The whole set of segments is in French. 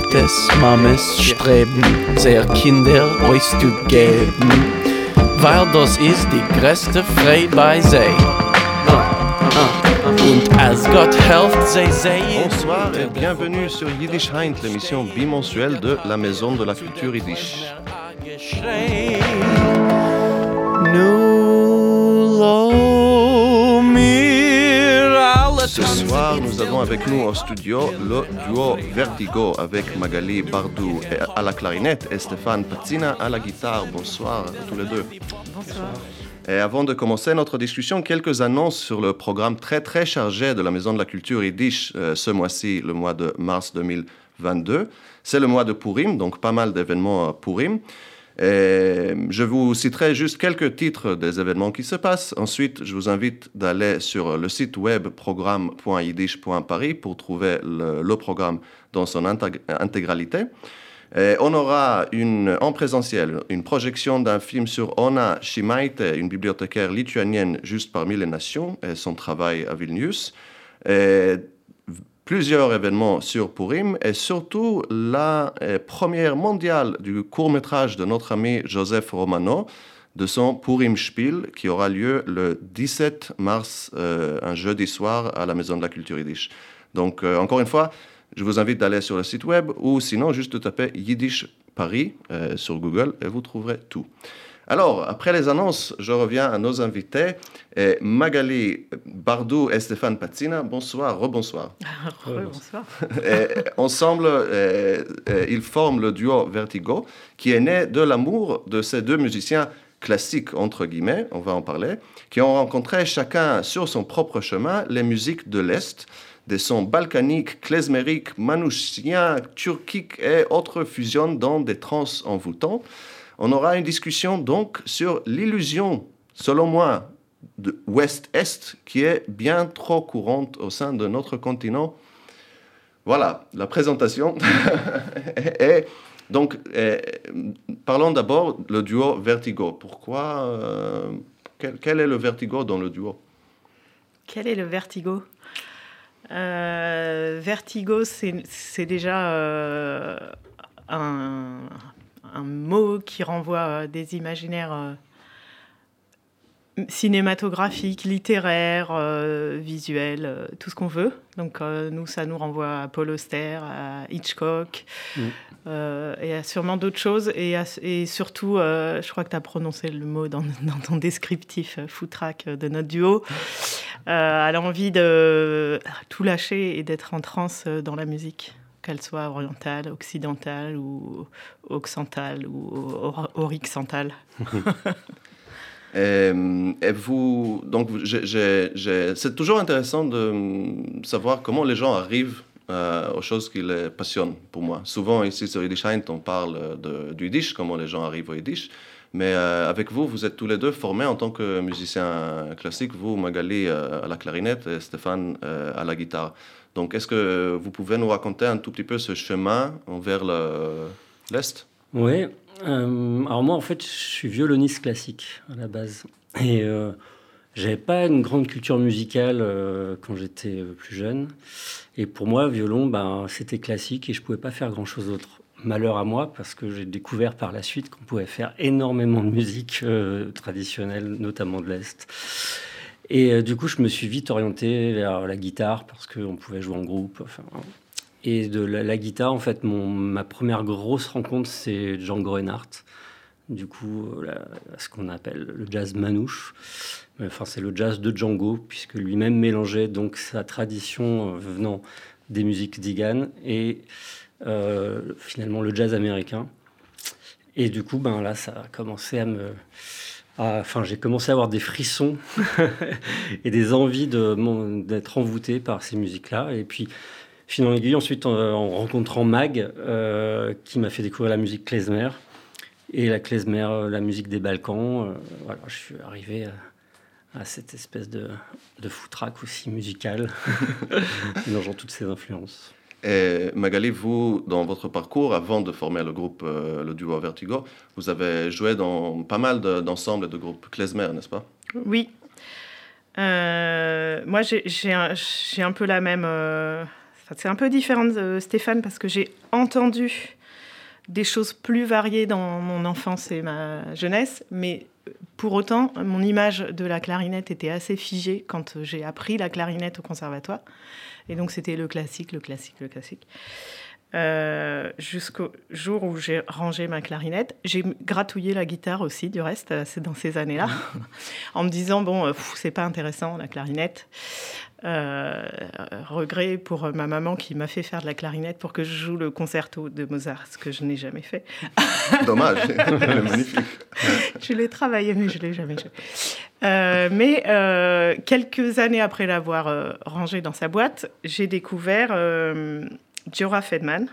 Vaters, streben, sehr Kinder euch zu geben, weil das ist die größte Frei bei sie. Und als Gott helft, sie sehen. Bonsoir et bienvenue sur Yiddish Heint, l'émission bimensuelle de la Maison de la Culture Yiddish. Ce soir, nous avons avec nous au studio le duo Vertigo avec Magali Bardou à la clarinette et Stéphane Pazzina à la guitare. Bonsoir à tous les deux. Bonsoir. Et avant de commencer notre discussion, quelques annonces sur le programme très très chargé de la Maison de la Culture Yiddish euh, ce mois-ci, le mois de mars 2022. C'est le mois de Purim, donc pas mal d'événements à Purim. Et je vous citerai juste quelques titres des événements qui se passent. Ensuite, je vous invite d'aller sur le site web programme.yiddish.paris pour trouver le, programme dans son intég- intégralité. Et on aura une, en présentiel une projection d'un film sur Ona Shimaite, une bibliothécaire lituanienne juste parmi les nations, et son travail à Vilnius. Et plusieurs événements sur Purim et surtout la euh, première mondiale du court-métrage de notre ami Joseph Romano de son Purim Spiel qui aura lieu le 17 mars, euh, un jeudi soir à la Maison de la Culture Yiddish. Donc euh, encore une fois, je vous invite d'aller sur le site web ou sinon juste de taper Yiddish Paris euh, sur Google et vous trouverez tout. Alors, après les annonces, je reviens à nos invités. Magali Bardou et Stéphane Pazzina, bonsoir, rebonsoir. ensemble, euh, euh, ils forment le duo Vertigo, qui est né de l'amour de ces deux musiciens classiques, entre guillemets, on va en parler, qui ont rencontré chacun sur son propre chemin les musiques de l'Est, des sons balkaniques, klezmériques, manouchiens, turquiques et autres fusionnent dans des trans envoûtants. On aura une discussion donc sur l'illusion, selon moi, de Ouest-Est, qui est bien trop courante au sein de notre continent. Voilà, la présentation. et donc, euh, parlons d'abord le duo Vertigo. Pourquoi euh, quel est le Vertigo dans le duo? Quel est le vertigo? Euh, Vertigo, c'est déjà euh, un, un mot qui renvoie à des imaginaires euh, cinématographiques, littéraires, euh, visuels, tout ce qu'on veut. Donc nous, ça nous renvoie à Paul Auster, à Hitchcock, Mm. euh, et à sûrement d'autres choses. Et, à- et surtout, je crois que tu as prononcé le mot dans, dans ton descriptif euh, de notre duo. Euh, elle a envie de tout lâcher et d'être en transe euh, dans la musique, qu'elle soit orientale, occidentale ou occidentale ou or- orixentale. et, et vous, donc, c'est toujours intéressant de hum, savoir comment les gens arrivent euh, aux choses qui les passionnent pour moi. Souvent, ici sur Yiddish Heint, on parle du Yiddish, comment les gens arrivent au Yiddish. Mais euh, avec vous, vous êtes tous les deux formés en tant que musiciens classiques. Vous, Magali, euh, à la clarinette et Stéphane euh, à la guitare. Donc, est-ce que vous pouvez nous raconter un tout petit peu ce chemin vers le- l'Est? Oui. alors moi, en fait, je suis violoniste classique à la base. Et j'avais pas une grande culture musicale quand j'étais plus jeune. Et pour moi, violon, ben, c'était classique et je pouvais pas faire grand-chose d'autre. Malheur à moi, parce que j'ai découvert par la suite qu'on pouvait faire énormément de musique euh, traditionnelle, notamment de l'Est. Et euh, du coup, je me suis vite orienté vers la guitare parce qu'on pouvait jouer en groupe. Enfin, et de la, guitare, en fait, mon, ma première grosse rencontre, c'est Django Reinhardt. Du coup, euh, ce qu'on appelle le jazz manouche. Enfin, c'est le jazz de Django, puisque lui-même mélangeait donc sa tradition venant des musiques d'Igan et finalement le jazz américain. Et du coup, ben là, ça a commencé à me. Enfin, j'ai commencé à avoir des frissons et des envies de d'être envoûté par ces musiques-là. Et puis, fil en aiguille, ensuite, en, en rencontrant Mag, euh, qui m'a fait découvrir la musique klezmer. Et la klezmer, euh, la musique des Balkans. euh, voilà, je suis arrivé à, à cette espèce de, de foutraque aussi musicale, mélangeant toutes ces influences. Et Magali, vous, dans votre parcours, avant de former le groupe, euh, le duo Vertigo, vous avez joué dans pas mal de- d'ensembles et de groupes klezmer, n'est-ce pas? Oui. Euh, moi, j'ai- j'ai un, j'ai un peu la même. euh, c'est un peu différent de Stéphane parce que j'ai entendu des choses plus variées dans mon enfance et ma jeunesse, mais pour autant, mon image de la clarinette était assez figée quand j'ai appris la clarinette au conservatoire. Et donc, c'était le classique, le classique, le classique. Euh, jusqu'au jour où j'ai rangé ma clarinette. J'ai gratouillé la guitare aussi, du reste, euh, c'est dans ces années-là, en me disant, bon, euh, c'est pas intéressant la clarinette. regret pour ma maman qui m'a fait faire de la clarinette pour que je joue le concerto de Mozart, ce que je n'ai jamais fait. Dommage, magnifique. je l'ai travaillé, mais je l'ai jamais joué. mais quelques années après l'avoir rangé dans sa boîte, j'ai découvert Jora Fedman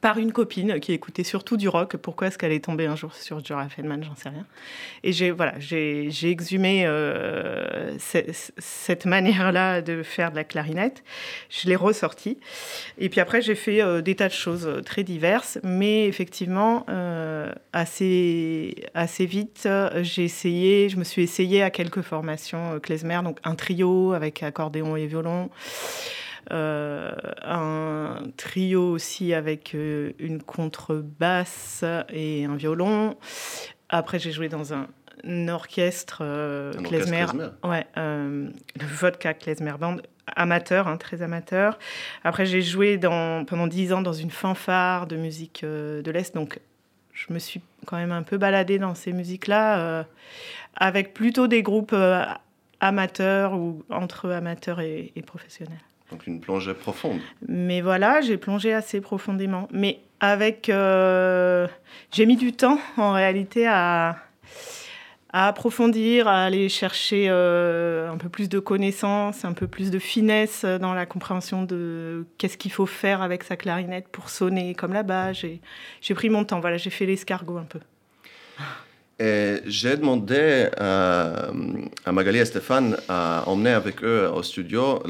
par une copine qui écoutait surtout du rock. Pourquoi est-ce qu'elle est tombée un jour sur Jorah Feldman? J'en sais rien. Et j'ai voilà, j'ai exhumé euh, cette manière-là de faire de la clarinette. Je l'ai ressortie. Et puis après, j'ai fait euh, des tas de choses euh, très diverses. Mais effectivement, assez, assez vite, j'ai essayé, je me suis essayée à quelques formations klezmer, donc un trio avec accordéon et violon. Euh, un trio aussi avec euh, une contrebasse et un violon. Après, j'ai joué dans un, orchestre euh, klezmer, ouais, le vodka klezmer band, amateur, hein, très amateur. Après, j'ai joué dans, pendant dix ans dans une fanfare de musique de l'Est, donc je me suis quand même un peu baladée dans ces musiques-là, avec plutôt des groupes amateurs ou entre amateurs et professionnels. Donc une plongée profonde. Mais voilà, j'ai plongé assez profondément. Mais avec... Euh, j'ai mis du temps en réalité à, approfondir, à aller chercher euh, un peu plus de connaissances, un peu plus de finesse dans la compréhension de qu'est-ce qu'il faut faire avec sa clarinette pour sonner comme là-bas. J'ai pris mon temps, voilà, j'ai fait l'escargot un peu. J'ai demandé à, Magali et Stéphane à emmener avec eux au studio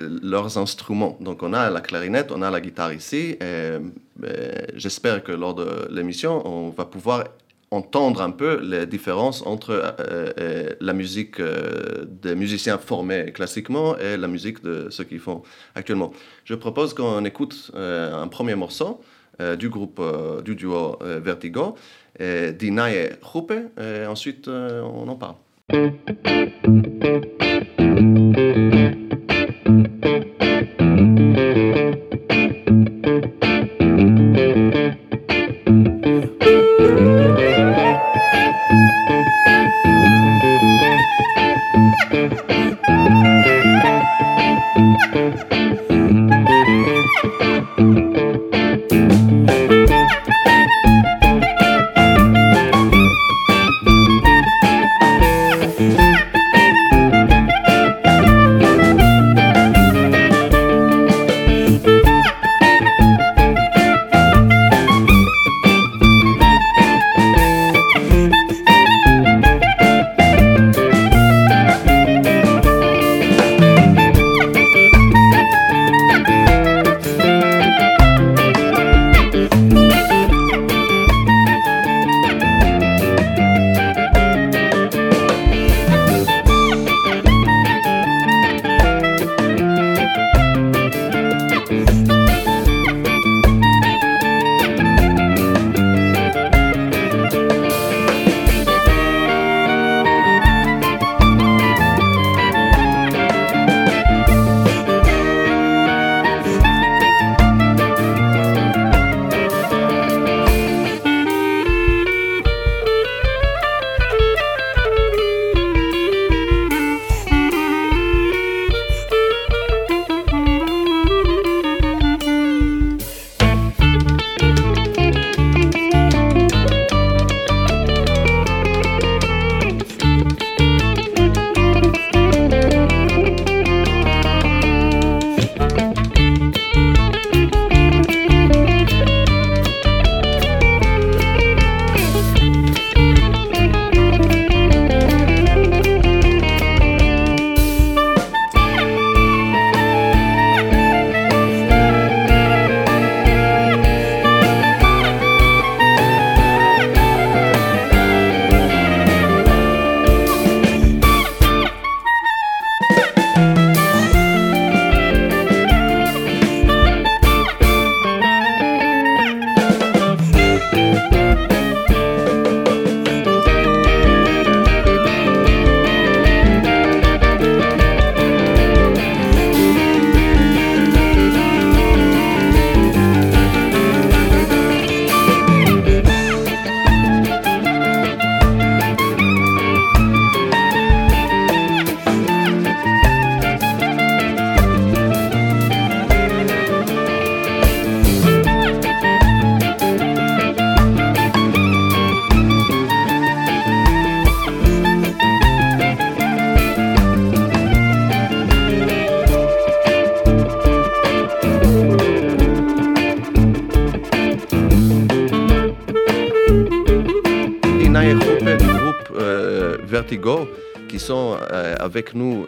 leurs instruments. Donc on a la clarinette, on a la guitare ici. Et, j'espère que lors de l'émission, on va pouvoir entendre un peu les différences entre euh, euh, la musique euh, des musiciens formés classiquement et la musique de ceux qui font actuellement. Je propose qu'on écoute un premier morceau du groupe, du duo Vertigo. Euh, Dina et euh, euh, ensuite, on en parle.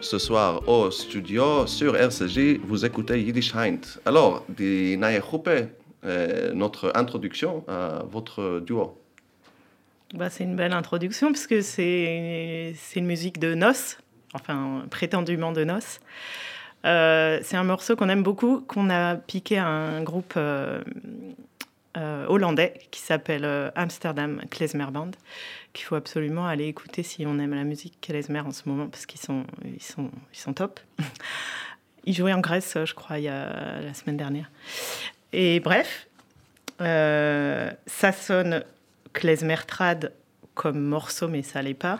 Ce soir au studio sur RCJ. Vous écoutez Yiddish Heint. Alors, di euh, notre introduction à votre duo. Bah, c'est une belle introduction parce que c'est une musique de noces, enfin prétendument de noces. Euh, c'est un morceau qu'on aime beaucoup, qu'on a piqué à un groupe euh, euh, hollandais qui s'appelle Amsterdam Klezmer Band, qu'il faut absolument aller écouter si on aime la musique klezmer en ce moment parce qu'ils sont, ils sont, ils sont top. Ils jouaient en Grèce, je crois, il y a la semaine dernière. Et bref, ça sonne klezmer trad comme morceau, mais ça l'est pas.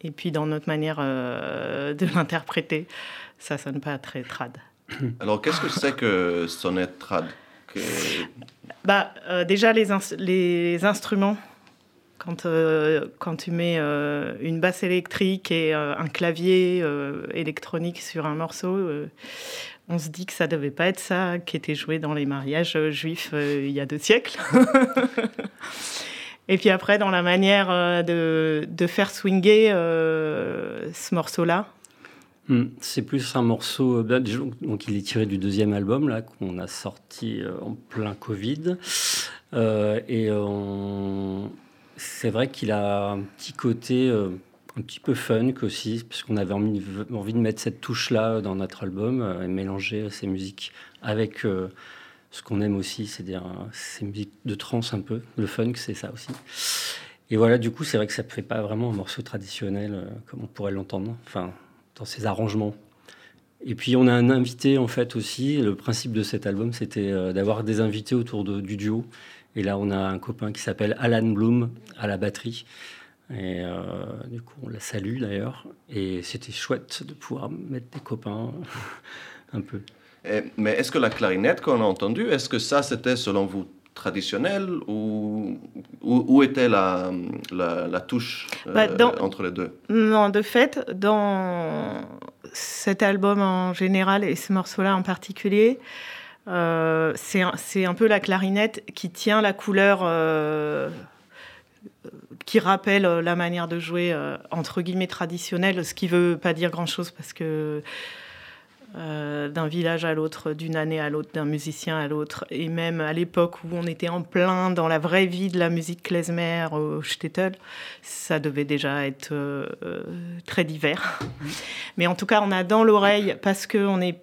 Et puis dans notre manière de l'interpréter, ça sonne pas très trad. Alors, qu'est-ce que c'est que sonner trad? Bah, euh, Déjà, les, instruments. Quand, euh, quand tu mets euh, une basse électrique et un clavier électronique sur un morceau, on se dit que ça devait pas être ça qui était joué dans les mariages juifs il y a deux siècles. et puis après, dans la manière de, de faire swinger ce morceau-là, Hmm, c'est plus un morceau, euh, bah, donc il est tiré du deuxième album là qu'on a sorti euh, en plein Covid, euh, et c'est vrai qu'il a un petit côté un petit peu funk aussi, puisqu'on avait envie, envie, de mettre cette touche là dans notre album et mélanger ces musiques avec ce qu'on aime aussi, c'est-à-dire ces musiques de trance un peu, le funk c'est ça aussi. Et voilà, du coup, c'est vrai que ça ne fait pas vraiment un morceau traditionnel comme on pourrait l'entendre. Enfin, dans ses arrangements. Et puis on a un invité en fait aussi. Le principe de cet album, c'était euh, d'avoir des invités autour du duo. Et là, on a un copain qui s'appelle Alan Bloom à la batterie. Et euh, du coup, on la salue d'ailleurs. Et c'était chouette de pouvoir mettre des copains un peu. mais est-ce que la clarinette qu'on a entendue, est-ce que ça c'était selon vous traditionnel ou où, était la, la, touche euh, bah, entre les deux? Non, de fait, dans cet album en général et ce morceau-là en particulier, euh, c'est un, un, peu la clarinette qui tient la couleur, euh, qui rappelle la manière de jouer entre guillemets traditionnelle, ce qui veut pas dire grand-chose parce que euh, d'un village à l'autre, d'une année à l'autre, d'un musicien à l'autre. Et même à l'époque où on était en plein dans la vraie vie de la musique klezmer au Stettel, ça devait déjà être euh, très divers. Mais en tout cas, on a dans l'oreille, parce qu'on est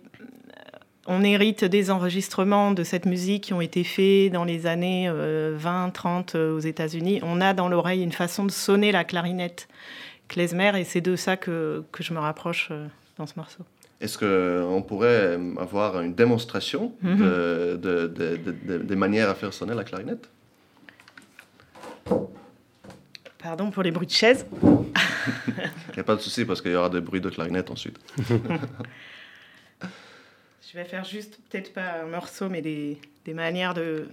on hérite des enregistrements de cette musique qui ont été faits dans les années 20, euh, 30 aux États-Unis. On a dans l'oreille une façon de sonner la clarinette klezmer et c'est de ça que je me rapproche dans ce morceau. Est-ce qu'on pourrait avoir une démonstration mhm. de, des manières à faire sonner la clarinette? Pardon pour les bruits de chaises. Il n'y a pas de souci parce qu'il y aura des bruits de clarinette ensuite. Je vais faire juste, peut-être pas un morceau, mais des, des manières de,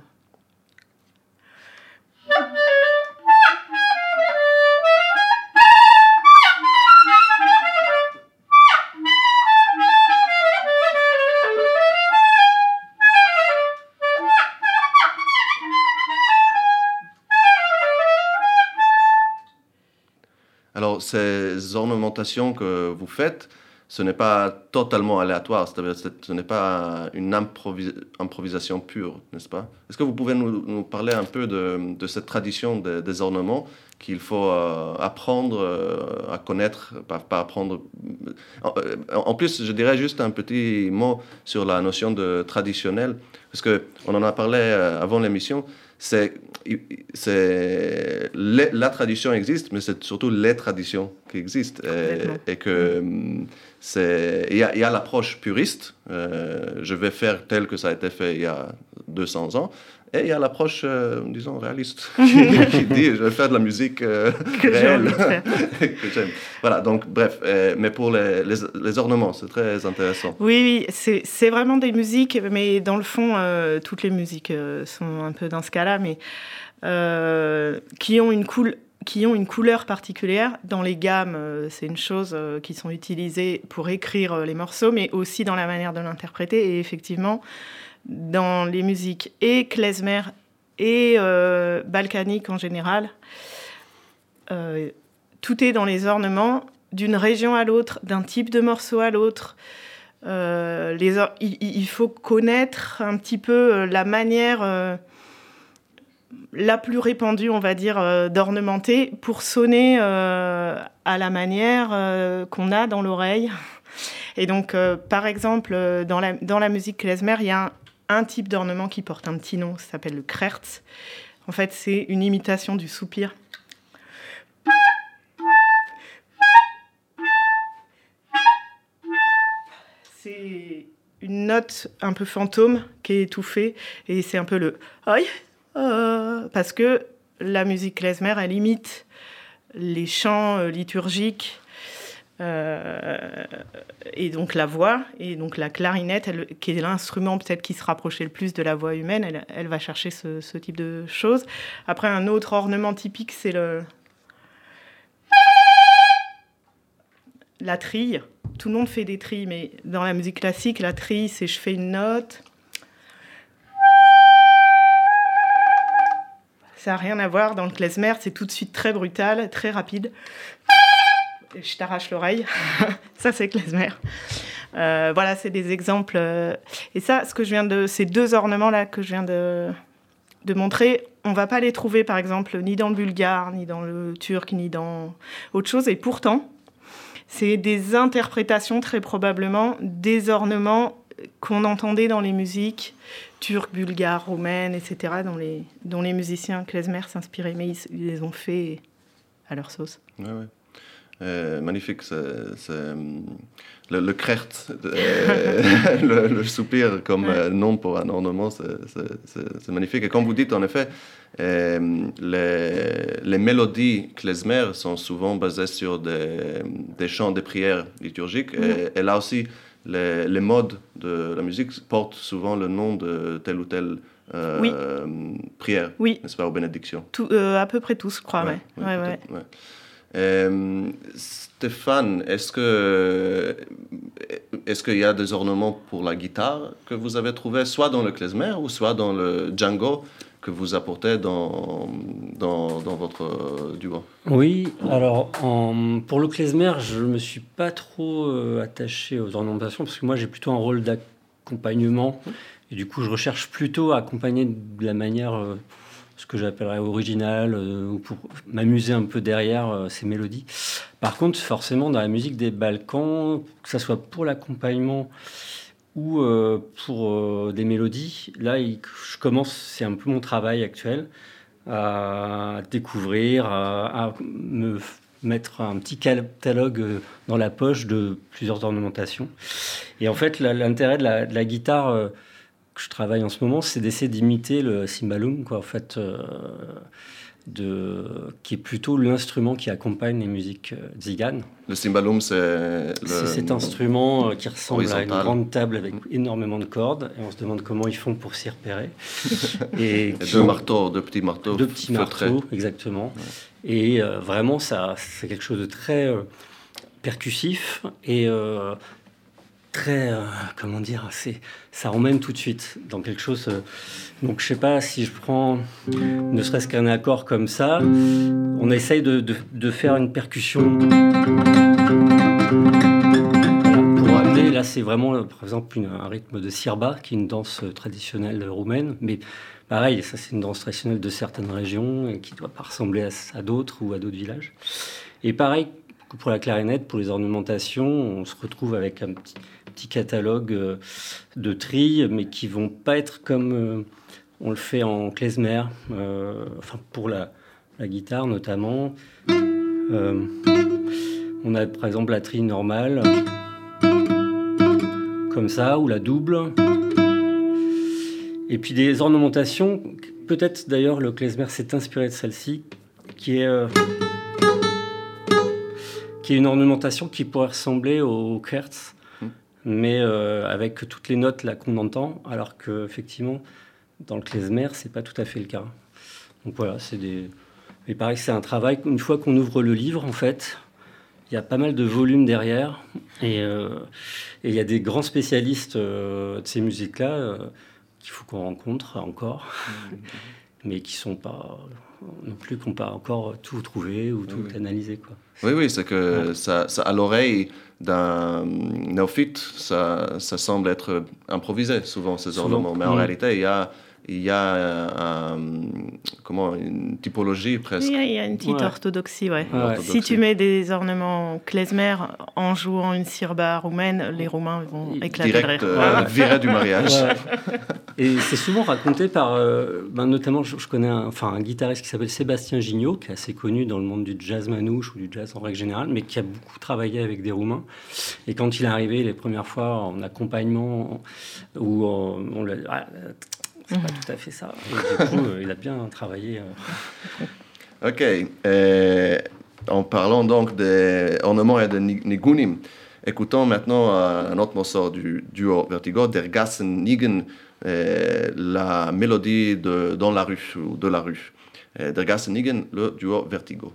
ces ornementations que vous faites, ce n'est pas totalement aléatoire, c'est-à-dire ce n'est pas une improvisation pure, n'est-ce pas? Est-ce que vous pouvez nous, parler un peu de, cette tradition des ornements qu'il faut euh, apprendre euh, à connaître, pas, apprendre... Euh, en, plus, je dirais juste un petit mot sur la notion de traditionnel, parce qu'on en a parlé avant l'émission, c'est c'est la tradition existe, mais c'est surtout les traditions qui existent et, que c'est il y a, l'approche puriste. Euh, je vais faire tel que ça a été fait il y a 200 ans. Et il y a l'approche, euh, disons, réaliste, qui, dit je vais faire de la musique euh, réelle. que j'aime. Voilà, donc bref, mais pour les, les, ornements, c'est très intéressant. Oui, oui, c'est vraiment des musiques, mais dans le fond, toutes les musiques sont un peu dans ce cas-là, mais qui ont une qui ont une couleur particulière. Dans les gammes, c'est une chose qui sont utilisées pour écrire les morceaux, mais aussi dans la manière de l'interpréter. Et effectivement, dans les musiques et klezmer et euh, balkaniques en général, euh, tout est dans les ornements, d'une région à l'autre, d'un type de morceau à l'autre. Euh, il, faut connaître un petit peu la manière la plus répandue, on va dire, d'ornementer pour sonner à la manière qu'on a dans l'oreille. Et donc, par exemple, dans la, dans la musique klezmer, il y a un, type d'ornement qui porte un petit nom, ça s'appelle le krertz. En fait, c'est une imitation du soupir. c'est une note un peu fantôme qui est étouffée et c'est un peu le aïe euh, parce que la musique klezmer elle imite les chants euh, liturgiques euh, et donc la voix et donc la clarinette qui est l'instrument peut-être qui se rapprochait le plus de la voix humaine elle, va chercher ce, type de choses après un autre ornement typique c'est le la trille tout le monde fait des trilles, mais dans la musique classique, la trille, c'est je fais une note. Ça n'a rien à voir. Dans le klezmer, c'est tout de suite très brutal, très rapide. Je t'arrache l'oreille. ça, c'est klezmer. Euh, voilà, c'est des exemples. Et ça, ce que je viens de, ces deux ornements-là que je viens de, montrer, on va pas les trouver, par exemple, ni dans le bulgare, ni dans le turc, ni dans autre chose. Et pourtant, c'est des interprétations très probablement des ornements qu'on entendait dans les musiques turques, bulgares, roumaines, etc., dont les, dont les musiciens klezmer s'inspiraient, mais ils, les ont fait à leur sauce. Ouais. Euh, magnifique, c'est, le, le euh, le, soupir comme euh, nom pour un ornement, c'est, magnifique. Et comme vous dites, en effet, les, les, mélodies klezmer sont souvent basées sur des, des chants de prières liturgiques. Et, là aussi, les, les, modes de la musique portent souvent le nom de telle ou telle prière, oui. n'est-ce pas, ou bénédiction. Tout, à peu près tous, je crois, ouais. ouais, euh, Stéphane, est-ce que est-ce qu'il y a des ornements pour la guitare que vous avez trouvé soit dans le klezmer ou soit dans le Django que vous apportez dans, dans, dans votre duo? Oui, alors pour le klezmer, je ne me suis pas trop euh, attaché aux ornementations parce que moi j'ai plutôt un rôle d'accompagnement. Et du coup je recherche plutôt à accompagner de la manière euh, que j'appellerais original, euh, ou pour m'amuser un peu derrière euh, ces mélodies. Par contre, forcément, dans la musique des Balkans, que ce soit pour l'accompagnement ou euh, pour des mélodies, là, je commence, c'est un peu mon travail actuel, à découvrir, à, me mettre un petit catalogue dans la poche de plusieurs ornementations. Et en fait, l'intérêt de la, guitare je travaille en ce moment, c'est d'essayer d'imiter le cymbalum, quoi, en fait, euh, de, qui est plutôt l'instrument qui accompagne les musiques euh, ziganes. Le cymbalum, c'est C'est cet instrument euh, qui ressemble à une grande table avec énormément de cordes, et on se demande comment ils font pour s'y repérer. et, deux marteaux, deux petits marteaux. Deux petits marteaux, exactement. Et vraiment, ça, c'est quelque chose de très percussif et très, euh, comment dire, c'est, ça emmène tout de suite dans quelque chose. Euh, donc je sais pas si je prends ne serait-ce qu'un accord comme ça, on essaye de, de, faire une percussion. pour amener, là c'est vraiment par exemple un rythme de sirba, qui est une danse traditionnelle roumaine, mais pareil, ça c'est une danse traditionnelle de certaines régions et qui doit pas ressembler à, à d'autres ou à d'autres villages. Et pareil, pour la clarinette, pour les ornementations, on se retrouve avec un petit, petit catalogue euh, de trilles, mais qui vont pas être comme euh, on le fait en klezmer, euh, pour la, guitare notamment. on a par exemple la trille normale, comme ça, ou la double. Et puis des ornementations, peut-être d'ailleurs le klezmer s'est inspiré de celle-ci, qui est qui est une ornementation qui pourrait ressembler au Kertz, mais euh, avec toutes les notes là qu'on entend, alors que effectivement dans le klezmer c'est pas tout à fait le cas. Donc voilà, c'est des. Mais pareil, c'est un travail. Une fois qu'on ouvre le livre, en fait, il y a pas mal de volumes derrière, et euh, il y a des grands spécialistes euh, de ces musiques-là qu'il faut qu'on rencontre encore. Mais qui sont pas non plus qu'on pas encore tout trouvé ou tout analysé. Quoi. Oui, oui, c'est que ça, ça, à l'oreille d'un néophyte, ça, ça semble être improvisé souvent ces ornements, mais en réalité, il y a il y a comment, une typologie presque. Il y a, une petite orthodoxie, ouais. Si tu mets des ornements klezmer en jouant une sirba roumaine, les Romains vont éclater Direct, de rire. du mariage. Et c'est souvent raconté par, euh, ben, notamment, je, connais un, enfin, un guitariste qui s'appelle Sébastien Gignot, qui est assez connu dans le monde du jazz manouche ou du jazz en règle générale, mais qui a beaucoup travaillé avec des Roumains. Et quand il est arrivé les premières fois en accompagnement, où on, on l'a ah, c'est pas tout à fait ça. du coup, euh, il a bien travaillé. Euh. Ok. Et en parlant donc des ornements et des nigunim, écoutons maintenant un autre morceau du duo Vertigo, Der Gassen Nigen, la mélodie de Dans la rue ou de la rue. Der Gassen Nigen, le duo Vertigo.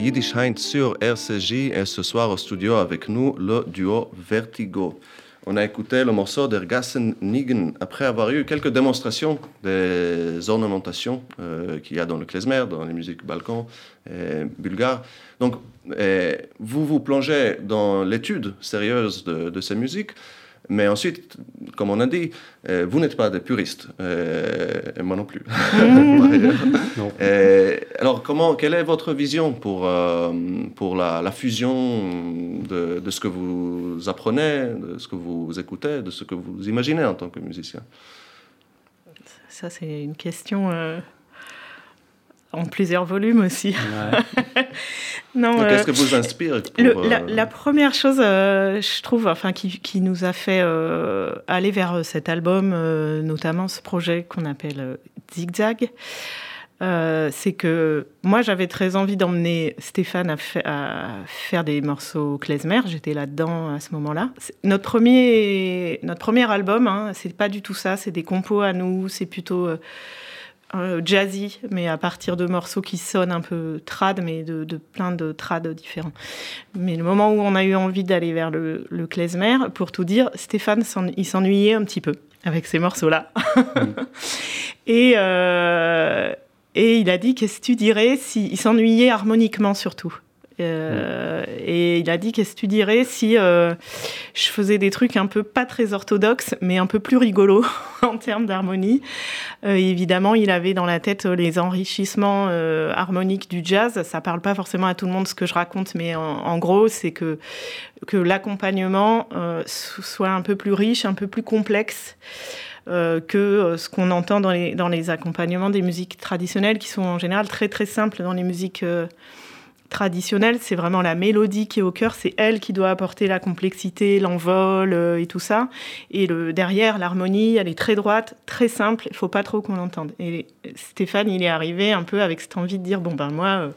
Yiddish Heint sur RCJ et ce soir au studio avec nous le duo Vertigo. On a écouté le morceau d'Ergassen Nigen après avoir eu quelques démonstrations des ornementations euh, qu'il y a dans le klezmer, dans les musiques balkans et bulgares. Donc, vous vous plongez dans l'étude sérieuse de, de ces musiques. Mais ensuite, comme on a dit, euh, vous n'êtes pas des puristes, euh, et moi non plus. Euh, alors, comment, quelle est votre vision pour, pour la, fusion de, de, ce que vous apprenez, de ce que vous écoutez, de ce que vous imaginez en tant que musicien? Ça, c'est une question en plusieurs volumes aussi. Qu'est-ce que vous inspire euh, la, première chose, euh, je trouve, enfin, qui, qui nous a fait euh, aller vers cet album, notamment ce projet qu'on appelle Zigzag, c'est que moi, j'avais très envie d'emmener Stéphane à, faire des morceaux klezmer. J'étais là-dedans à ce moment-là. Notre premier, notre premier album, hein, c'est pas du tout ça. C'est des compos à nous. C'est plutôt euh, jazzy, mais à partir de morceaux qui sonnent un peu trad, mais de, plein de trad différents. Mais le moment où on a eu envie d'aller vers le, le klezmer, pour tout dire, Stéphane, il s'ennuyait un petit peu avec ces morceaux-là. et, euh, et il a dit, qu'est-ce que tu dirais s'il s'ennuyait harmoniquement surtout? Euh, et il a dit qu'est-ce que tu dirais si euh, je faisais des trucs un peu pas très orthodoxes, mais un peu plus rigolos en termes d'harmonie? Euh, évidemment, il avait dans la tête les enrichissements harmoniques du jazz. Ça parle pas forcément à tout le monde ce que je raconte, mais en, gros, c'est que que l'accompagnement soit un peu plus riche, un peu plus complexe. que ce qu'on entend dans les, dans les accompagnements des musiques traditionnelles qui sont en général très très simples dans les musiques traditionnelle, c'est vraiment la mélodie qui est au cœur, c'est elle qui doit apporter la complexité, l'envol euh, et tout ça. Et le, derrière, l'harmonie, elle est très droite, très simple, il faut pas trop qu'on l'entende. Et Stéphane, il est arrivé un peu avec cette envie de dire, bon ben moi, euh,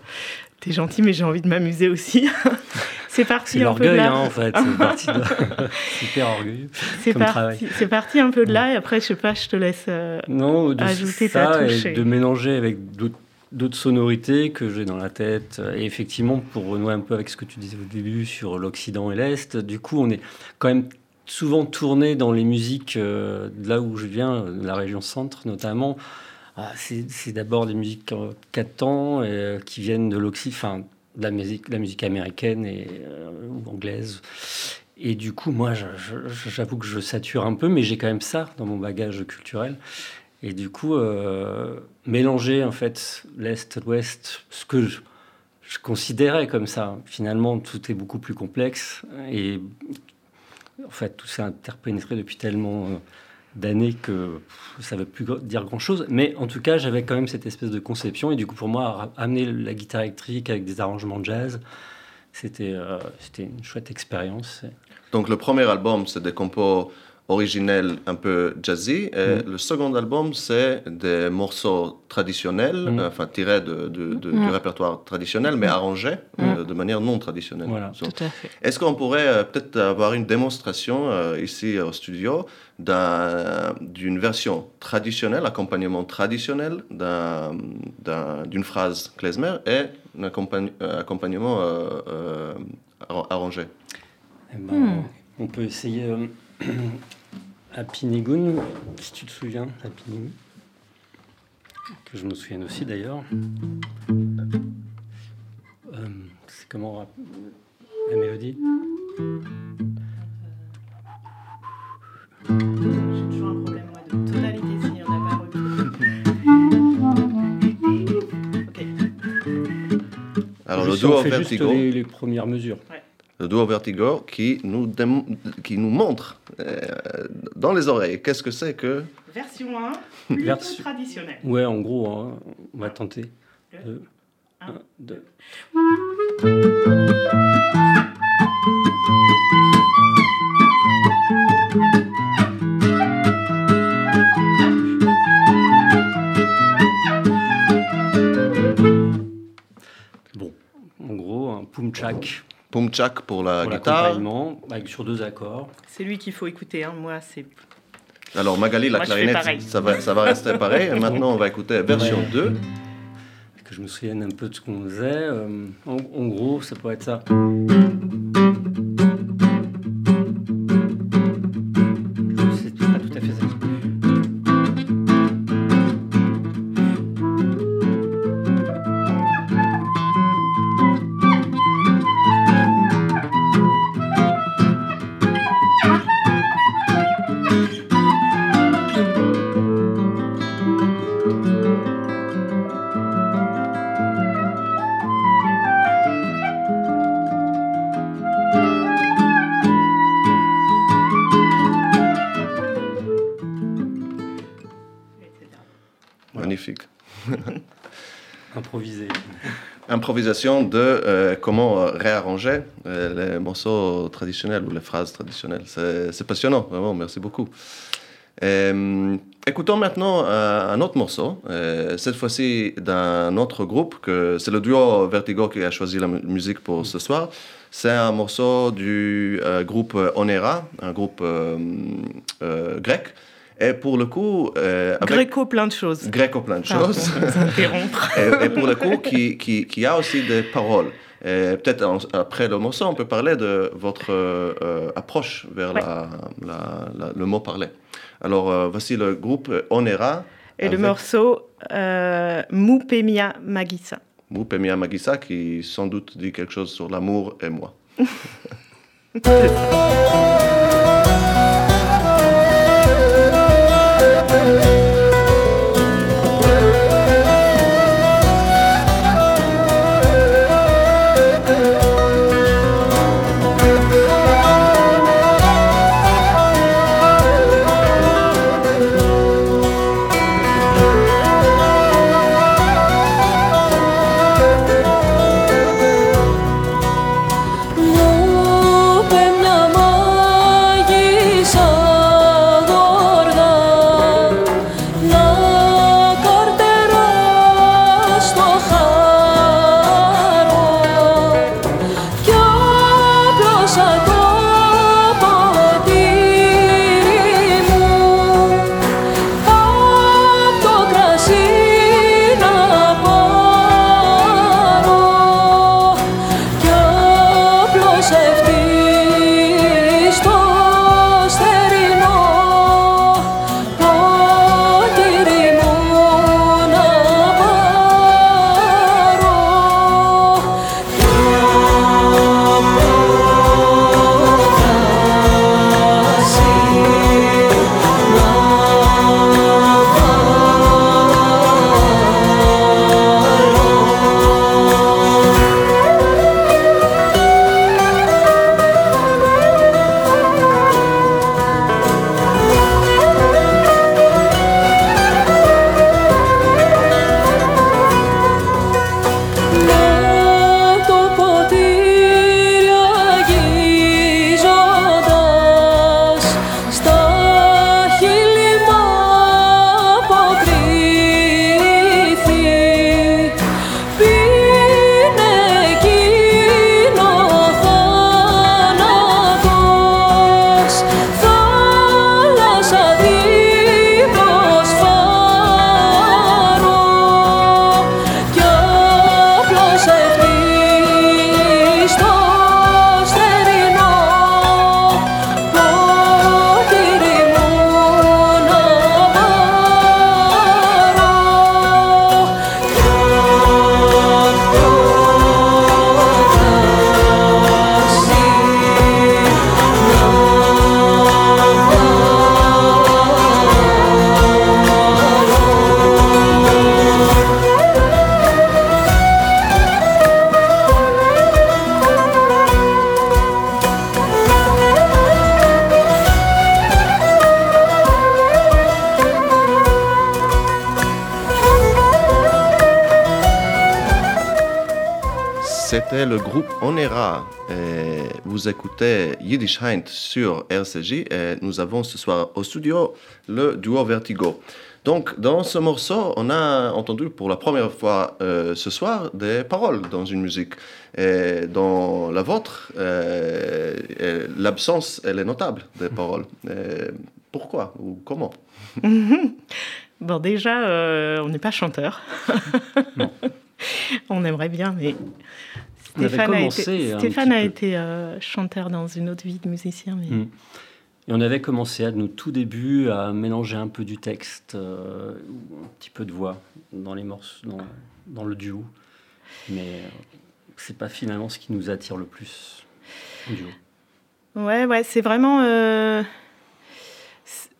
t'es gentil, mais j'ai envie de m'amuser aussi. c'est parti un peu de là. Hein, en fait, c'est parti de... super orgueilleux. C'est parti, c'est parti un peu de là, et après, je sais pas, je te laisse euh, non, ajouter ta touche. Et de mélanger avec d'autres d'autres sonorités que j'ai dans la tête. Et effectivement, pour renouer un peu avec ce que tu disais au début sur l'Occident et l'Est, du coup, on est quand même souvent tourné dans les musiques euh, de là où je viens, de la région centre notamment. Ah, c'est d'abord des musiques quatre euh, qui viennent de l'Occident, de la musique, la musique américaine et, euh, ou anglaise. Et du coup, moi, j'avoue que je sature un peu, mais j'ai quand même ça dans mon bagage culturel. Et du coup, euh, mélanger en fait l'Est, l'Ouest, ce que je, considérais comme ça, finalement, tout est beaucoup plus complexe. Et en fait, tout s'est interpénétré depuis tellement euh, d'années que ça ne veut plus dire grand-chose. Mais en tout cas, j'avais quand même cette espèce de conception. Et du coup, pour moi, amener la guitare électrique avec des arrangements de jazz, c'était euh, c'était une chouette expérience. Donc le premier album, c'est des compos originel un peu jazzy. Et mm. Le second album, c'est des morceaux traditionnels, mm. enfin tirés de, du mm. répertoire traditionnel, mais arrangés euh, de manière non traditionnelle. Est-ce qu'on pourrait euh, peut-être avoir une démonstration euh, ici au studio d'une version traditionnelle, accompagnement traditionnel d'une phrase klezmer et un accompagnement arrangé? Eh ben, On peut essayer à Pinigoun, si tu te souviens, à Pinigoun, que je me souviens aussi d'ailleurs. Euh, c'est comment la mélodie? J'ai toujours un problème moi, de tonalité s'il n'y en a pas Ok. Alors le do vertigo. Les, les premières mesures. Ouais le duo Vertigo, qui nous, qui nous montre euh, dans les oreilles qu'est-ce que c'est que... Version 1, plutôt Version... traditionnelle. Ouais, en gros, hein, on va tenter. 1, 2. Bon, en gros, un pumchak Pumchak pour la guitare. Avec, sur deux accords. C'est lui qu'il faut écouter. Hein. Moi, c'est. Alors Magali, la clarinette, ça va, ça va rester pareil. Et maintenant, on va écouter version 2. Que je me souvienne un peu de ce qu'on faisait. Euh, en, en, gros, ça pourrait être ça. improvisation de euh, comment euh, réarranger euh, les morceaux traditionnels ou les phrases traditionnelles. C'est passionnant, vraiment, merci beaucoup. écoutons maintenant un autre morceau, cette fois-ci d'un autre groupe, c'est le duo Vertigo qui a choisi la musique pour ce soir. C'est un morceau du groupe Onera, un groupe grec, Et pour le coup... Euh, Gréco plein de choses. Gréco plein de choses. et, et, pour le coup, qui, qui, qui a aussi des paroles. Peut-être après le morceau, on peut parler de votre euh, approche vers la, le mot parlé. Alors, euh, voici le groupe Onera. Et le morceau euh, Mupemia Magisa. Mupemia Magisa, qui sans doute dit quelque chose sur l'amour et moi. vous écoutez Yiddish Heint sur RCJ et nous avons ce soir au studio le duo Vertigo. Donc, dans ce morceau, on a entendu pour la première fois euh, ce soir des paroles dans une musique. Et dans la vôtre, euh, l'absence, elle est notable des paroles. pourquoi ou comment? Bon, déjà, euh, on n'est pas chanteur. on aimerait bien, mais Stéphane, a été, Stéphane a été euh, chanteur dans une autre vie de musicien. Mais... Hmm. Et on avait commencé à nos tout débuts à mélanger un peu du texte, euh, un petit peu de voix dans les morceaux, dans, dans le duo. Mais euh, c'est pas finalement ce qui nous attire le plus au duo. Ouais, ouais, c'est vraiment.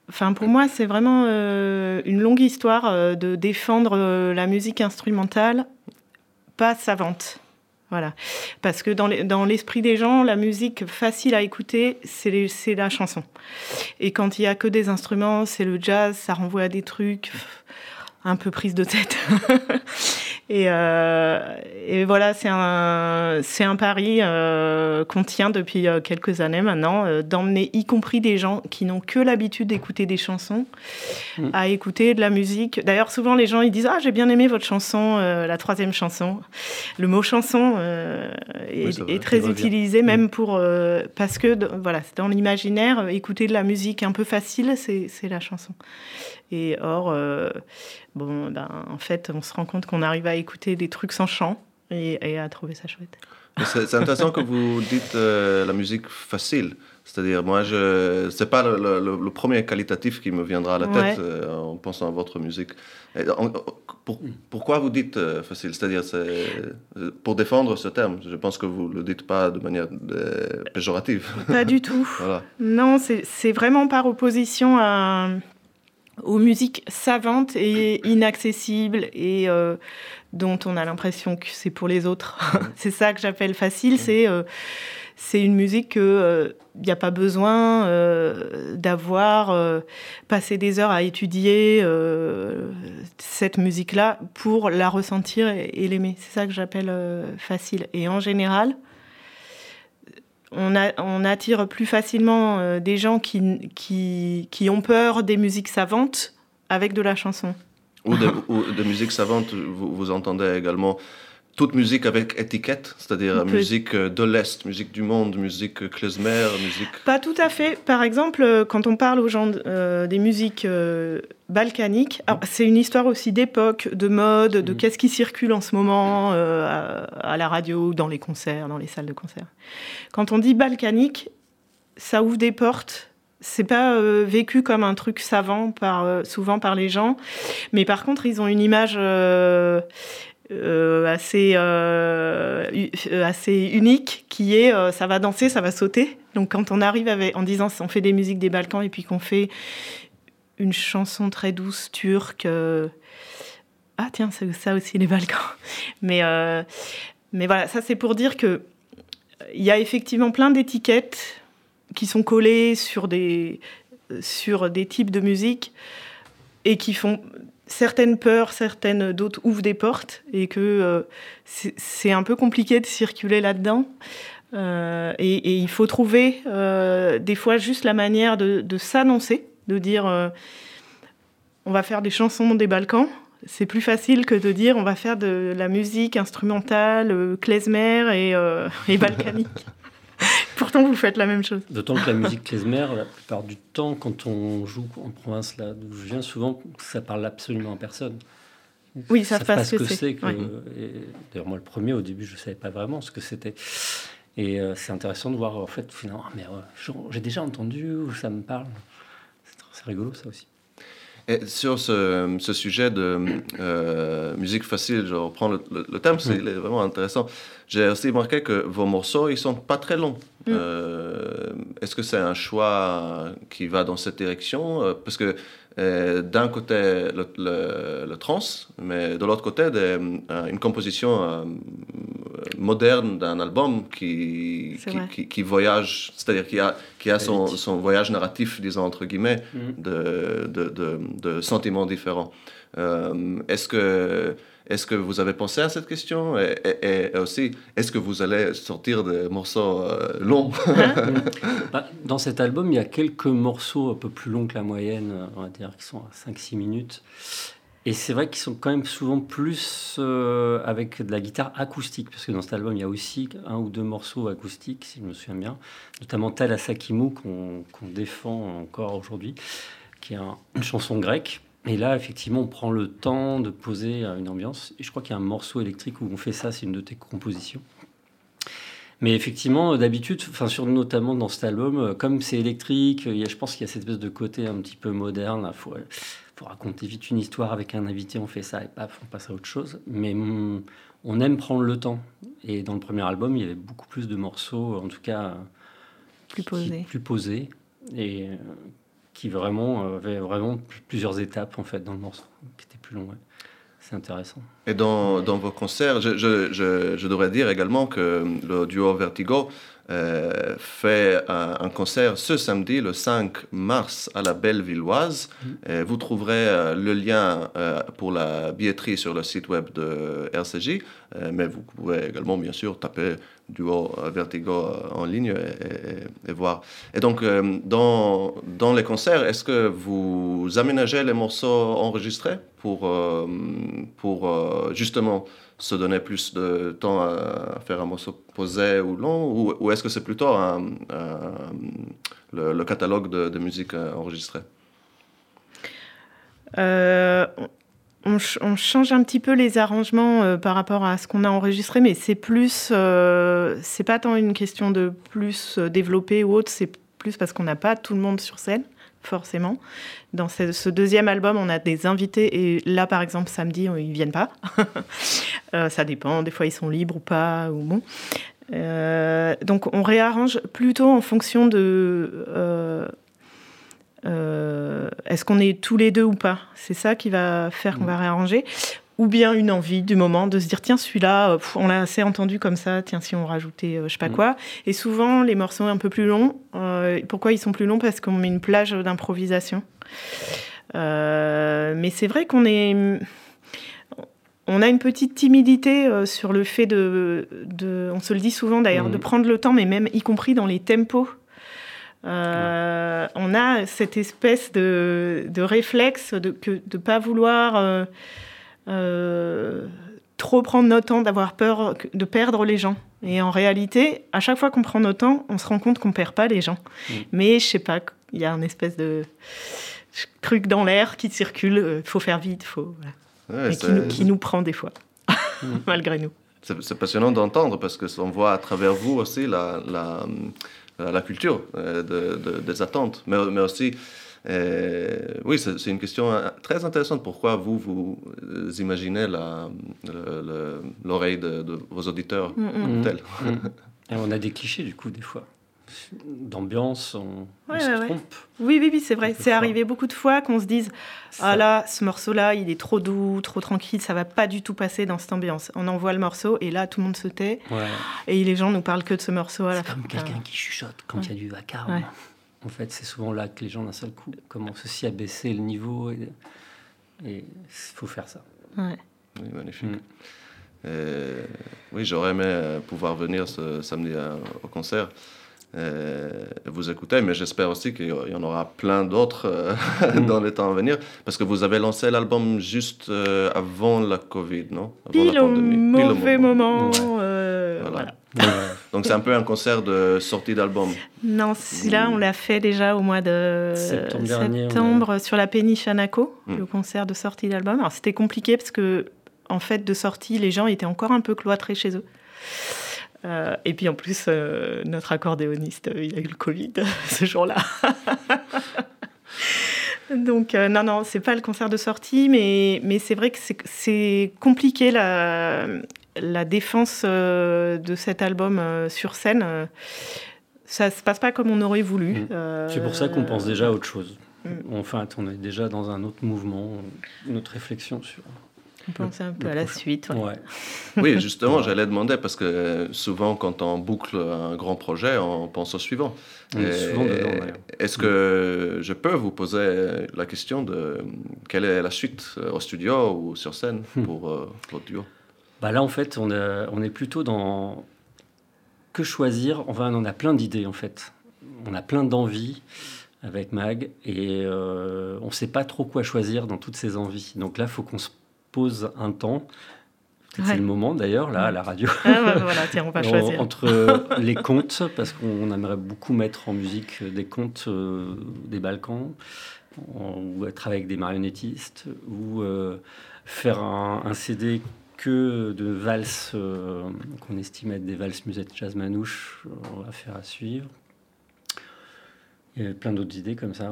Enfin, pour moi, c'est vraiment une longue histoire de défendre la musique instrumentale, pas savante. Parce que dans l'esprit des gens, la musique facile à écouter, c'est la chanson. Et quand il n'y a que des instruments, c'est le jazz, ça renvoie à des trucs un peu prise de tête. Et, euh, et voilà, c'est un, c'est un pari euh, qu'on tient depuis euh, quelques années maintenant, d'emmener y compris des gens qui n'ont que l'habitude d'écouter des chansons, Mm. à écouter de la musique. D'ailleurs, souvent les gens ils disent ah j'ai bien aimé votre chanson, la troisième chanson. Le mot chanson est, Oui, très utilisé même pour parce que voilà, c'est dans l'imaginaire, écouter de la musique un peu facile, c'est, c'est la chanson. Et or, euh, bon, ben, en fait, on se rend compte qu'on arrive à écouter des trucs sans chant et, et à trouver ça chouette. C'est intéressant que vous dites euh, la musique facile. C'est-à-dire, moi, je c'est pas le, le- le premier qualitatif qui me viendra à la tête Ouais. euh, en pensant à votre musique. Et en- pour- pourquoi vous dites euh, facile? C'est-à-dire, c'est pour défendre ce terme. Je pense que vous le dites pas de manière péjorative. Pas du tout. voilà. Non, c'est vraiment par opposition à, aux musiques savantes et inaccessibles et euh, dont on a l'impression que c'est pour les autres. c'est ça que j'appelle facile. C'est euh, c'est une musique que il n'y a pas besoin euh, d'avoir euh, passé des heures à étudier euh, cette musique-là pour la ressentir et, et l'aimer. C'est ça que j'appelle euh, facile. Et en général, on, attire plus facilement euh, des gens qui, qui, qui ont peur des musiques savantes avec de la chanson. Ou de, ou de vous entendez également toute musique avec étiquette, c'est-à-dire musique euh, de l'Est, musique du monde, musique klezmer, musique... Pas tout à fait. Par exemple, euh, quand on parle aux gens euh, des musiques euh, balkaniques, alors, c'est une histoire aussi d'époque, de mode, de Mhm. qu'est-ce qui circule en ce moment euh, à, à la radio, dans les concerts, dans les salles de concert. Quand on dit balkanique, ça ouvre des portes. C'est pas euh, vécu comme un truc savant par, euh, souvent par les gens, mais par contre ils ont une image euh, euh, assez, euh, euh, assez unique qui est euh, ça va danser, ça va sauter. Donc quand on arrive en disant on fait des musiques des Balkans et puis qu'on fait une chanson très douce turque, euh, ah tiens c'est ça aussi les Balkans. Mais euh, mais voilà ça c'est pour dire que il y a effectivement plein d'étiquettes qui sont collées sur des sur des types de musique et qui font certaines peurs, certaines d'autres ouvrent des portes et que euh, c'est un peu compliqué de circuler là-dedans. Euh, et, et il faut trouver euh, des fois juste la manière de, de s'annoncer, de dire on va faire des chansons des Balkans. C'est plus facile que de dire on va faire de la musique instrumentale, klezmer et, et balkanique. Pourtant, vous faites la même chose. D'autant que la musique klezmer, la plupart du temps, quand on joue en province, là d'où je viens, souvent, ça parle absolument à personne. Oui, ça savent passe pas ce que que c'est. que- Ouais. D'ailleurs, moi, le premier, au début, je savais pas vraiment ce que c'était. Et euh, c'est intéressant de voir, en fait, finalement, ah, mais euh, j'ai déjà entendu ou ça me parle. C'est rigolo, ça aussi. Et sur ce, ce sujet de euh, musique facile, je reprends le, le- le thème, c'est vraiment intéressant. J'ai aussi remarqué que vos morceaux, ils sont pas très longs. Mm. Euh, Est-ce que c'est un choix qui va dans cette direction? Euh, Parce que euh, d'un côté, le, le, le trance, mais de l'autre côté, des- une composition moderne d'un album qui, qui, qui, qui voyage, c'est-à-dire qui a, qui a son, son voyage narratif, disons, entre guillemets Mhm. de, de, de, de sentiments différents. Euh, est-ce que est-ce que vous avez pensé à cette question? Et, et- et aussi est-ce que vous allez sortir des morceaux euh, longs? Bah, dans cet album, il y a quelques morceaux un peu plus longs que la moyenne, on va dire, qui sont à 5-6 minutes. Et c'est vrai qu'ils sont quand même souvent plus euh, avec de la guitare acoustique, parce que dans cet album, il y a aussi un ou deux morceaux acoustiques, si je me souviens bien, notamment Tal Asakimu, qu'on défend encore aujourd'hui, qui est un- une chanson grecque. Et là, effectivement, on prend le temps de poser euh, une ambiance. Et je crois qu'il y a un morceau électrique où on fait ça, c'est une de tes compositions. Mais effectivement, euh, d'habitude, enfin, notamment dans cet album, comme c'est électrique, je pense qu'il y a cette espèce de côté un petit peu moderne. Il faut, faut raconter vite une histoire avec un invité, on fait ça et paf, on passe à autre chose. Mais on aime prendre le temps. Et dans le premier album, il y avait beaucoup plus de morceaux, en tout cas Plus posés. plus posés et euh, qui vraiment euh, avaient vraiment plusieurs étapes en fait dans le morceau, qui étaient plus longs. ouais. C'est intéressant. Et dans, dans vos concerts, je, je, je, je devrais dire également que le duo Vertigo euh, fait un, concert ce samedi, le 5 mars, à la Bellevilloise. Mm. vous trouverez euh, le lien euh, pour la billetterie sur le site web de RCJ, mais vous pouvez également, bien sûr, taper Duo Vertigo en ligne et, voir. Et donc, dans, dans les concerts, est-ce que vous aménagez les morceaux enregistrés pour, pour justement se donner plus de temps à faire un morceau posé ou long, ou, est-ce que c'est plutôt le, catalogue de, musique euh, enregistrée? Euh, on, change un petit peu les arrangements euh, par rapport à ce qu'on a enregistré, mais c'est plus, c'est pas tant une question de plus développer ou autre, c'est plus parce qu'on n'a pas tout le monde sur scène forcément. Dans ce, deuxième album, on a des invités et là, par exemple, samedi, ils viennent pas. Euh, ça dépend. Des fois, ils sont libres ou pas. Ou bon. Euh, donc, on réarrange plutôt en fonction de euh, est-ce qu'on est tous les deux ou pas? C'est ça qui va faire qu'on va réarranger ou bien une envie du moment de se dire tiens celui-là euh, on l'a assez entendu comme ça tiens si on rajoutait euh, je sais pas mm. quoi. Et souvent les morceaux un peu plus longs euh, pourquoi ils sont plus longs? Parce qu'on met une plage d'improvisation. Mais c'est vrai qu'on est on a une petite timidité sur le fait de, on se le dit souvent d'ailleurs de mm. prendre le temps mais même y compris dans les tempos. On a cette espèce de, réflexe de ne pas vouloir euh, trop prendre notre temps, d'avoir peur de perdre les gens. Et en réalité, à chaque fois qu'on prend notre temps, on se rend compte qu'on perd pas les gens. Mm. Mais je sais pas, il y a un espèce de truc dans l'air qui circule. Il euh, faut faire vite, faut et qui nous, prend des fois, mm. malgré nous. C'est passionnant d'entendre parce que on voit à travers vous aussi la, la, la culture euh, de, des attentes, mais, mais aussi oui, c'est une question euh, très intéressante. Pourquoi vous, vous euh, imaginez l'oreille de, vos auditeurs mm, mm. telle? Mm. on a des clichés, du coup, des fois. D'ambiance, on, se trompe. Oui, oui, oui, c'est vrai. C'est arrivé beaucoup de fois qu'on se dise Ah là, ce morceau-là, il est trop doux, trop tranquille, ça va pas du tout passer dans cette ambiance. On envoie le morceau et là, tout le monde se tait. Et les gens nous parlent que de ce morceau à la fin. comme quelqu'un qui chuchote quand il y a du vacarme. En fait, c'est souvent là que les gens, d'un seul coup, commencent aussi à baisser le niveau. Et il faut faire ça. Ouais. Oui, magnifique. Mm. Euh, oui, j'aurais aimé euh, pouvoir venir ce samedi euh, au concert. vous écouter, mais j'espère aussi qu'il y en aura plein d'autres mm. dans les temps à venir, parce que vous avez lancé l'album juste avant la Covid, non? Avant Pile, la au mauvais moment. voilà. Donc c'est un peu un concert de sortie d'album. Non, celui-là, on l'a fait déjà au mois de septembre, sur la péniche Anaco, hmm. le concert de sortie d'album. Alors c'était compliqué parce que, en fait, de sortie, les gens étaient encore un peu cloîtrés chez eux. Euh, et puis en plus, euh, notre accordéoniste, euh, il a eu le Covid ce jour-là. Donc non, non, c'est pas le concert de sortie, mais, mais c'est vrai que c'est compliqué la, la défense euh, de cet album euh, sur scène, euh, ça se passe pas comme on aurait voulu. Mm. C'est pour ça qu'on pense déjà à autre chose. Mm. Enfin, on est déjà dans un autre mouvement, une autre réflexion sur. On pense un peu à la suite. oui, justement, j'allais demander parce que souvent, quand on boucle un grand projet, on pense au suivant. Est-ce que je peux vous poser la question de quelle est la suite au studio ou sur scène hmm. pour votre duo? Bah là, en fait, on, on est plutôt dans que choisir. Enfin, on a plein d'idées, en fait. On a plein d'envies avec Mag et euh, on ne sait pas trop quoi choisir dans toutes ces envies. Donc là, il faut qu'on se pose un temps. C'est le moment d'ailleurs, là, à la radio. Ah, voilà, tiens, on va choisir. Entre les contes, parce qu'on aimerait beaucoup mettre en musique des contes euh, des Balkans, ou être avec des marionnettistes, ou euh, faire un, un, CD que de valses euh, qu'on estime être des valses musettes jazz manouche, on va faire à suivre. Il y a plein d'autres idées comme ça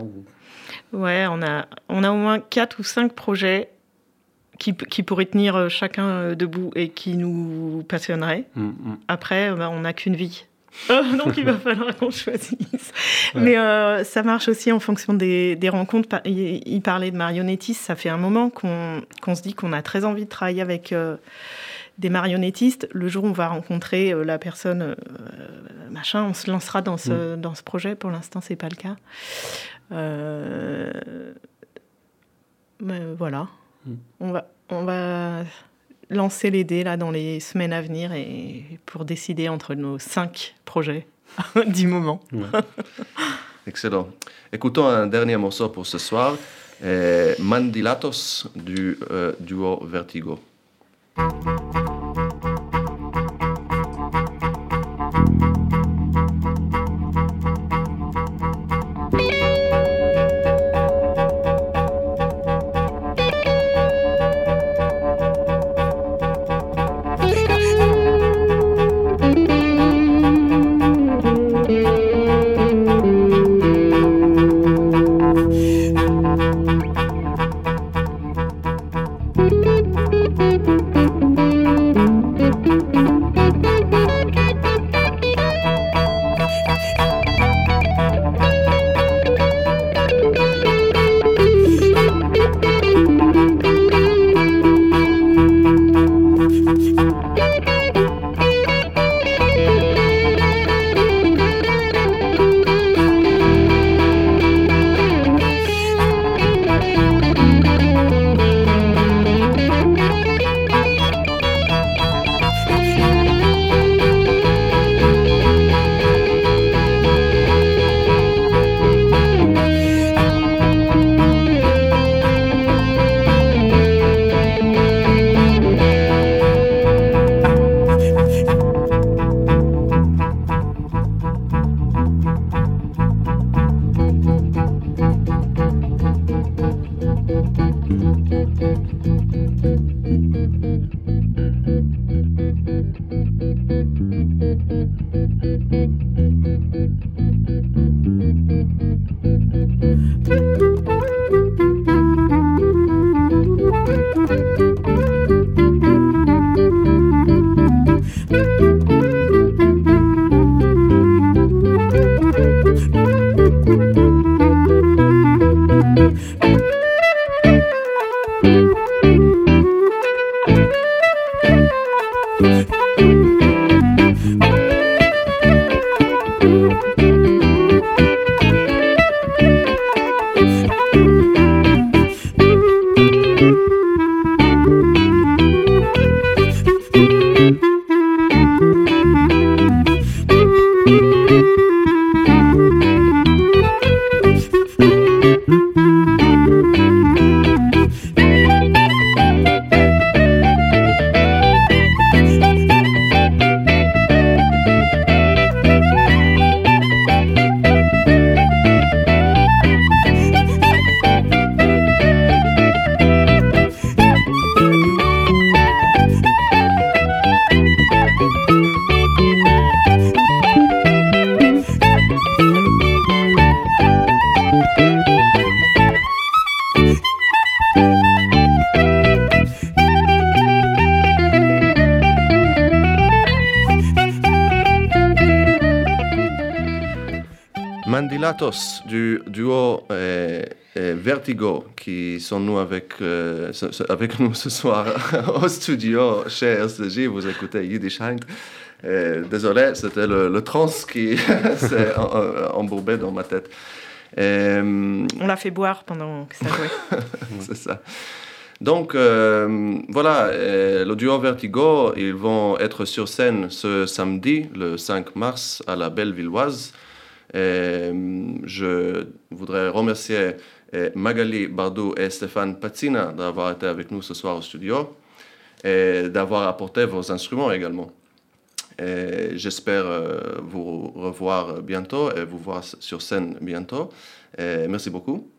Ouais, on a, on a au moins quatre ou cinq projets qui, qui pourraient tenir euh, chacun euh, debout et qui nous passionneraient. Mm, mm. Après, bah, on n'a qu'une vie. donc il va falloir qu'on choisisse. Mais euh, ça marche aussi en fonction des, rencontres. Il, parlait de marionnettistes, ça fait un moment qu'on se dit qu'on a très envie de travailler avec euh, des marionnettistes. Le jour où on va rencontrer la personne, machin, on se lancera dans ce, mm. dans ce projet. Pour l'instant, c'est pas le cas. Mais voilà. On va, on va lancer les dés là dans les semaines à venir et pour décider entre nos cinq projets du moment. Excellent. Écoutons un dernier morceau pour ce soir. Eh, Mandilatos du euh, duo Vertigo. Thank you. Du duo euh, euh, Vertigo qui sont nous avec, euh, avec nous ce soir au studio chez SDJ. Vous écoutez Yiddish désolé, c'était le, trans qui s'est embourbé dans ma tête. On l'a fait boire pendant que ça jouait. C'est ça. Donc voilà, le duo Vertigo, ils vont être sur scène ce samedi, le 5 mars, à la Bellevilloise. Euh, je voudrais remercier euh, Magali Bardou et Stéphane Pazzina d'avoir été avec nous ce soir au studio et d'avoir apporté vos instruments également. J'espère euh, vous revoir bientôt et vous voir sur scène bientôt. Et merci beaucoup.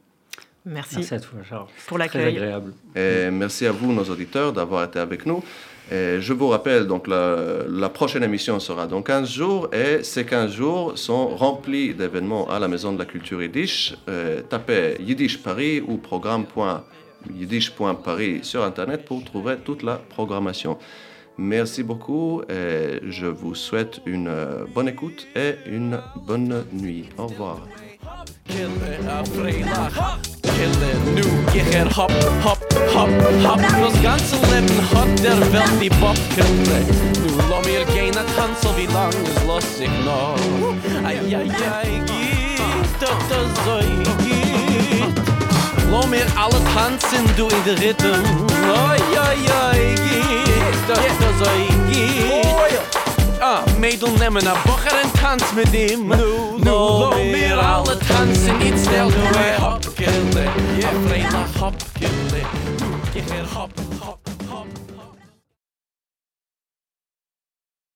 Merci. Merci à toi, Charles. Pour l'accueil. agréable. Et merci à vous, nos auditeurs, d'avoir été avec nous je vous rappelle, donc la, prochaine émission sera dans 15 jours et ces 15 jours sont remplis d'événements à la Maison de la Culture Yiddish. Euh, tapez Yiddish Paris ou programme.yiddish.paris sur Internet pour trouver toute la programmation. Merci beaucoup et je vous souhaite une euh, bonne écoute et une bonne nuit. Au revoir. Er. Lo mir alle tanzen, du in der Rhythm. Ai, ai, geht, doch das so geht. Ah, Mädel nemmen a Bocher en tanz mit ihm Nu, nu, lo mir alle tanzen Niet snel, nu er hopkille Ja, vreemd hopkille Nu, je her hop, hop